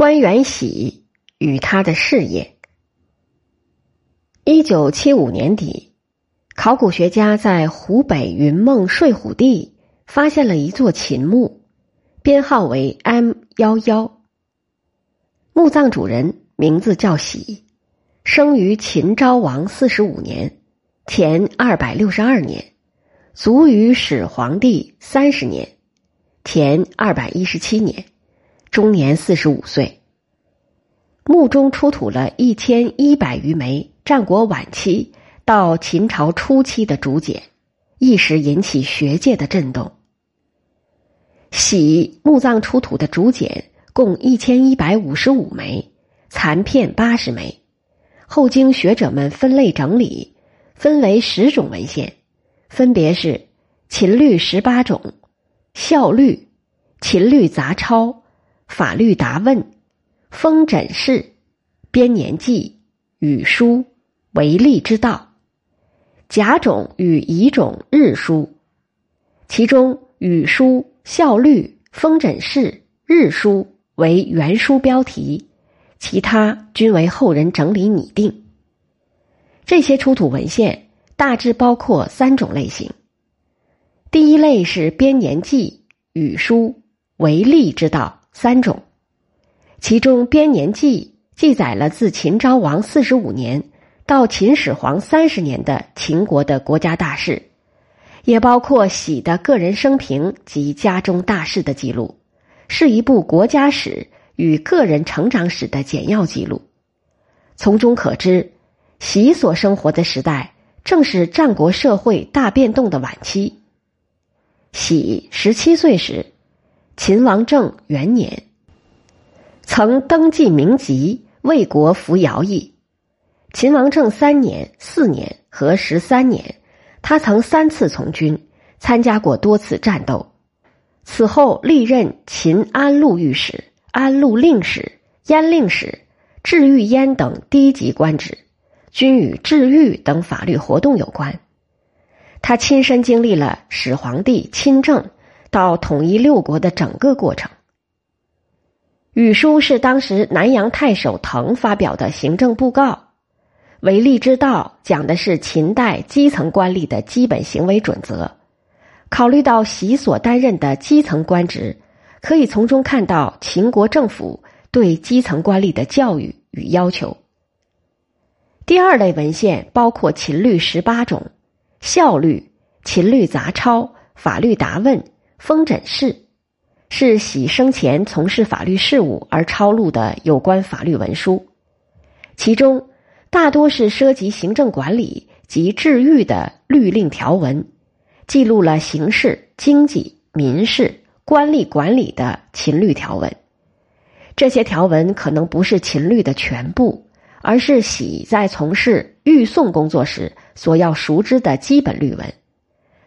关元喜与他的事业。一九七五年底，考古学家在湖北云梦睡虎地发现了一座秦墓，编号为 M 幺幺。墓葬主人名字叫喜，生于秦昭王四十五年（前二百六十二年），卒于始皇帝三十年（前二百一十七年），终年四十五岁。墓中出土了一千一百余枚。战国晚期到秦朝初期的竹简，一时引起学界的震动。喜墓葬出土的竹简共一千一百五十五枚，残片八十枚。后经学者们分类整理，分为十种文献，分别是秦律十八种、孝律、秦律杂抄、法律答问、封诊式、编年记、语书。为利之道，甲种与乙种日书，其中语书、效律、封诊式、日书为原书标题，其他均为后人整理拟定。这些出土文献大致包括三种类型。第一类是编年记、语书、为利之道三种，其中编年记记载了自秦昭王四十五年。到秦始皇三十年的秦国的国家大事，也包括喜的个人生平及家中大事的记录，是一部国家史与个人成长史的简要记录。从中可知，喜所生活的时代正是战国社会大变动的晚期。喜十七岁时，秦王政元年，曾登记名籍，为国服徭役。秦王政三年、四年和十三年，他曾三次从军，参加过多次战斗。此后历任秦安陆御史、安陆令史、燕令史、治御燕等低级官职，均与治御等法律活动有关。他亲身经历了始皇帝亲政到统一六国的整个过程。语书是当时南阳太守滕发表的行政布告。为利之道讲的是秦代基层官吏的基本行为准则。考虑到习所担任的基层官职，可以从中看到秦国政府对基层官吏的教育与要求。第二类文献包括秦律十八种、效律、秦律杂抄、法律答问、封诊式，是喜生前从事法律事务而抄录的有关法律文书，其中。大多是涉及行政管理及治狱的律令条文，记录了刑事、经济、民事、官吏管理的秦律条文。这些条文可能不是秦律的全部，而是喜在从事狱讼工作时所要熟知的基本律文。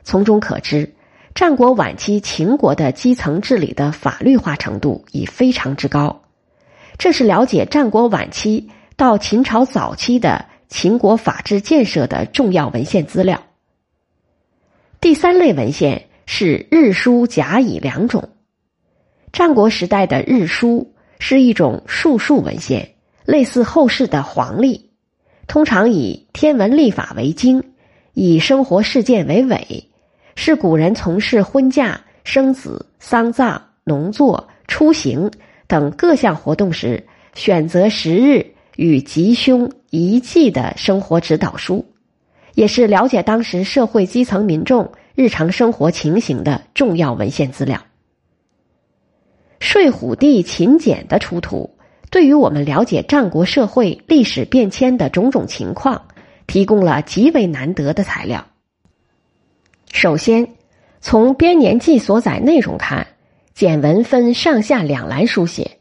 从中可知，战国晚期秦国的基层治理的法律化程度已非常之高。这是了解战国晚期。到秦朝早期的秦国法制建设的重要文献资料。第三类文献是日书甲乙两种。战国时代的日书是一种述数文献，类似后世的黄历，通常以天文历法为经，以生活事件为尾，是古人从事婚嫁、生子、丧葬、农作、出行等各项活动时选择时日。与吉凶宜忌的生活指导书，也是了解当时社会基层民众日常生活情形的重要文献资料。睡虎地秦简的出土，对于我们了解战国社会历史变迁的种种情况，提供了极为难得的材料。首先，从编年记所载内容看，简文分上下两栏书写，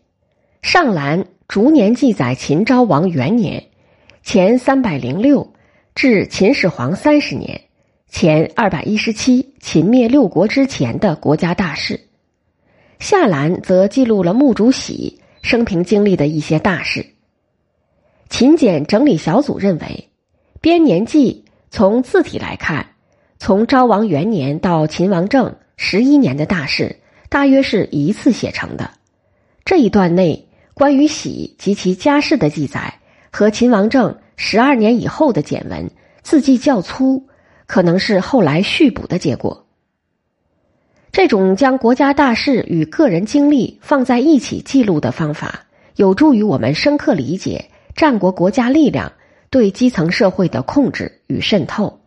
上栏。逐年记载秦昭王元年（前三百零六）至秦始皇三十年（前二百一十七）秦灭六国之前的国家大事。下栏则记录了墓主喜生平经历的一些大事。秦简整理小组认为，编年记从字体来看，从昭王元年到秦王政十一年的大事，大约是一次写成的。这一段内。关于喜及其家世的记载和秦王政十二年以后的简文字迹较粗，可能是后来续补的结果。这种将国家大事与个人经历放在一起记录的方法，有助于我们深刻理解战国国家力量对基层社会的控制与渗透。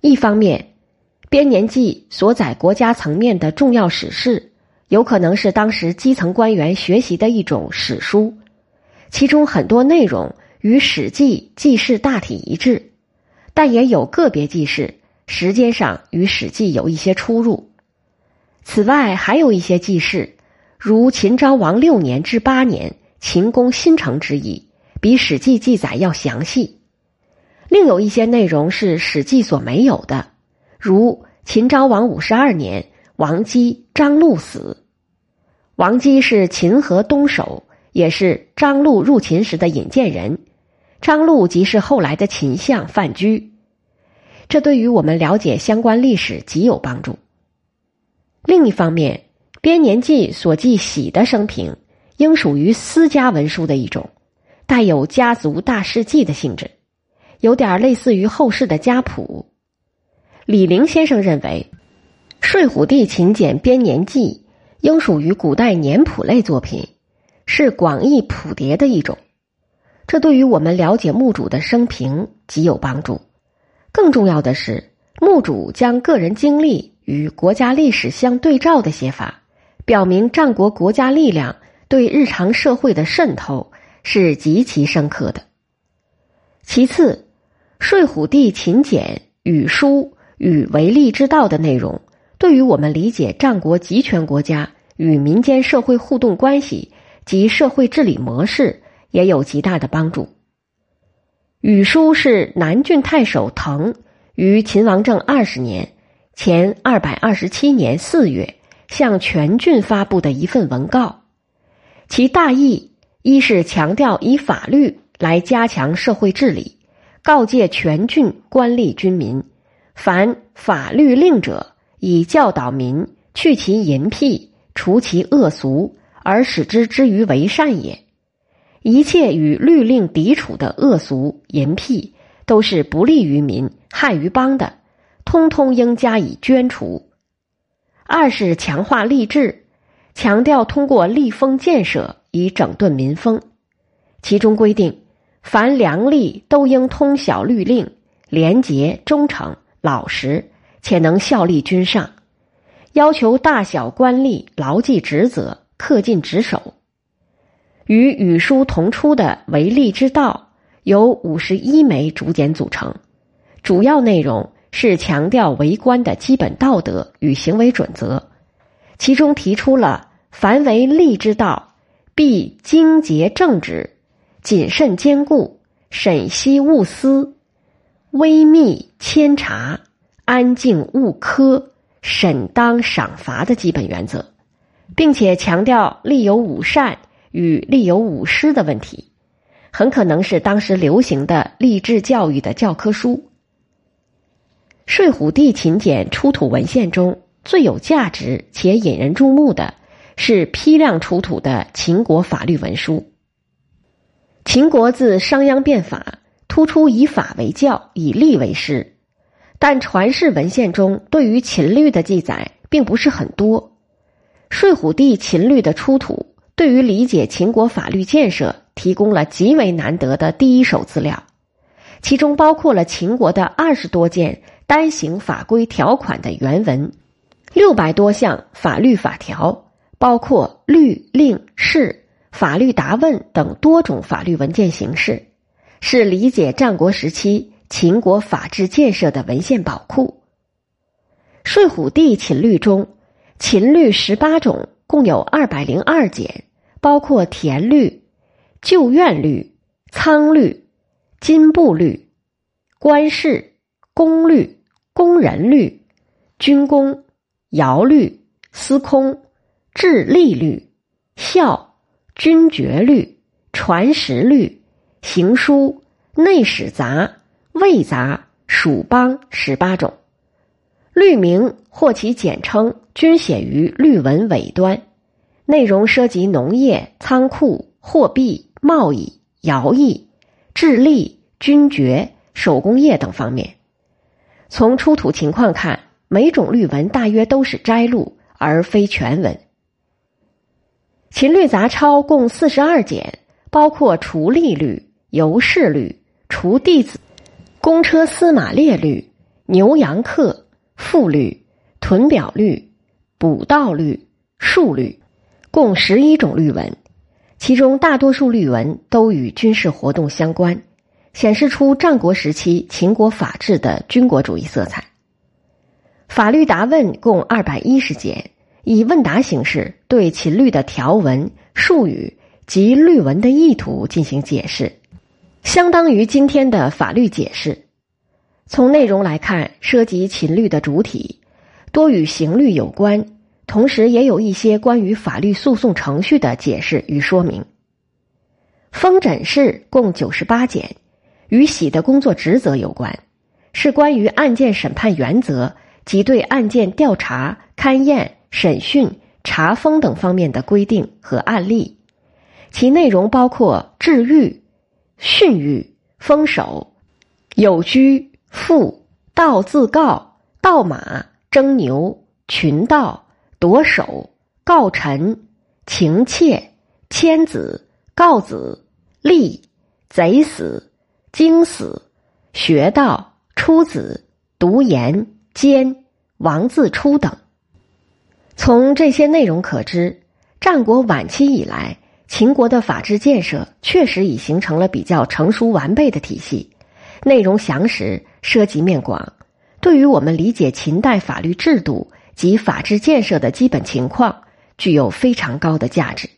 一方面，编年记所载国家层面的重要史事，有可能是当时基层官员学习的一种史书，其中很多内容与《史记》记事大体一致，但也有个别记事时间上与《史记》有一些出入。此外，还有一些记事，如秦昭王六年至八年秦攻新城之役，比《史记》记载要详细。另有一些内容是《史记》所没有的，如秦昭王五十二年，王姬、张禄死。王姬是秦河东守，也是张禄入秦时的引荐人。张禄即是后来的秦相范雎。这对于我们了解相关历史极有帮助。另一方面，编年记所记喜的生平，应属于私家文书的一种，带有家族大事记的性质，有点类似于后世的家谱。李陵先生认为，《睡虎地秦简编年记》应属于古代年谱类作品，是广义谱牒的一种，这对于我们了解墓主的生平极有帮助。更重要的是，墓主将个人经历。与国家历史相对照的写法，表明战国国家力量对日常社会的渗透是极其深刻的。其次，《睡虎地秦简》语书与为利之道的内容，对于我们理解战国集权国家与民间社会互动关系及社会治理模式也有极大的帮助。语书是南郡太守滕于秦王政二十年。前二百二十七年四月，向全郡发布的一份文告，其大意一是强调以法律来加强社会治理，告诫全郡官吏军民，凡法律令者，以教导民去其淫僻，除其恶俗，而使之之于为善也。一切与律令抵触的恶俗淫僻，都是不利于民、害于邦的。通通应加以捐除。二是强化吏治，强调通过吏风建设以整顿民风。其中规定，凡良吏都应通晓律令，廉洁忠诚、老实，且能效力君上。要求大小官吏牢记职责，恪尽职守。与语书同出的《为吏之道》由五十一枚竹简组成，主要内容。是强调为官的基本道德与行为准则，其中提出了“凡为利之道，必精节正直，谨慎兼顾，审析勿私，微密谦察，安静勿苛，审当赏罚”的基本原则，并且强调立有五善与立有五失的问题，很可能是当时流行的励志教育的教科书。睡虎地秦简出土文献中最有价值且引人注目的是批量出土的秦国法律文书。秦国自商鞅变法，突出以法为教，以吏为师，但传世文献中对于秦律的记载并不是很多。睡虎地秦律的出土，对于理解秦国法律建设提供了极为难得的第一手资料，其中包括了秦国的二十多件。单行法规条款的原文，六百多项法律法条，包括律令事、法律答问等多种法律文件形式，是理解战国时期秦国法治建设的文献宝库。睡虎地秦律中，秦律十八种，共有二百零二简，包括田律、旧院律、仓律、金部律、官事、公律。工人律、军功、徭律、司空、治吏律、孝、军爵律、传食律、行书、内史杂、魏杂、蜀邦十八种律名或其简称，均写于律文尾端。内容涉及农业、仓库、货币、贸易、徭役、智力、军爵、手工业等方面。从出土情况看，每种律文大约都是摘录，而非全文。秦律杂抄共四十二简，包括除吏律、游士律、除弟子、公车司马列律、牛羊客、赋律、屯表律、补道律、数律。共十一种律文，其中大多数律文都与军事活动相关，显示出战国时期秦国法制的军国主义色彩。法律答问共二百一十简，以问答形式对秦律的条文、术语及律文的意图进行解释，相当于今天的法律解释。从内容来看，涉及秦律的主体多与刑律有关。同时，也有一些关于法律诉讼程序的解释与说明。封诊室共九十八简，与喜的工作职责有关，是关于案件审判原则及对案件调查、勘验、审讯、查封等方面的规定和案例。其内容包括治狱、训狱、封守、有居、赋、盗自告、盗马、征牛、群盗。夺首、告臣、情妾、迁子、告子、立、贼死、惊死、学道、出子、读言、奸、王自出等。从这些内容可知，战国晚期以来，秦国的法治建设确实已形成了比较成熟完备的体系，内容详实，涉及面广，对于我们理解秦代法律制度。及法治建设的基本情况，具有非常高的价值。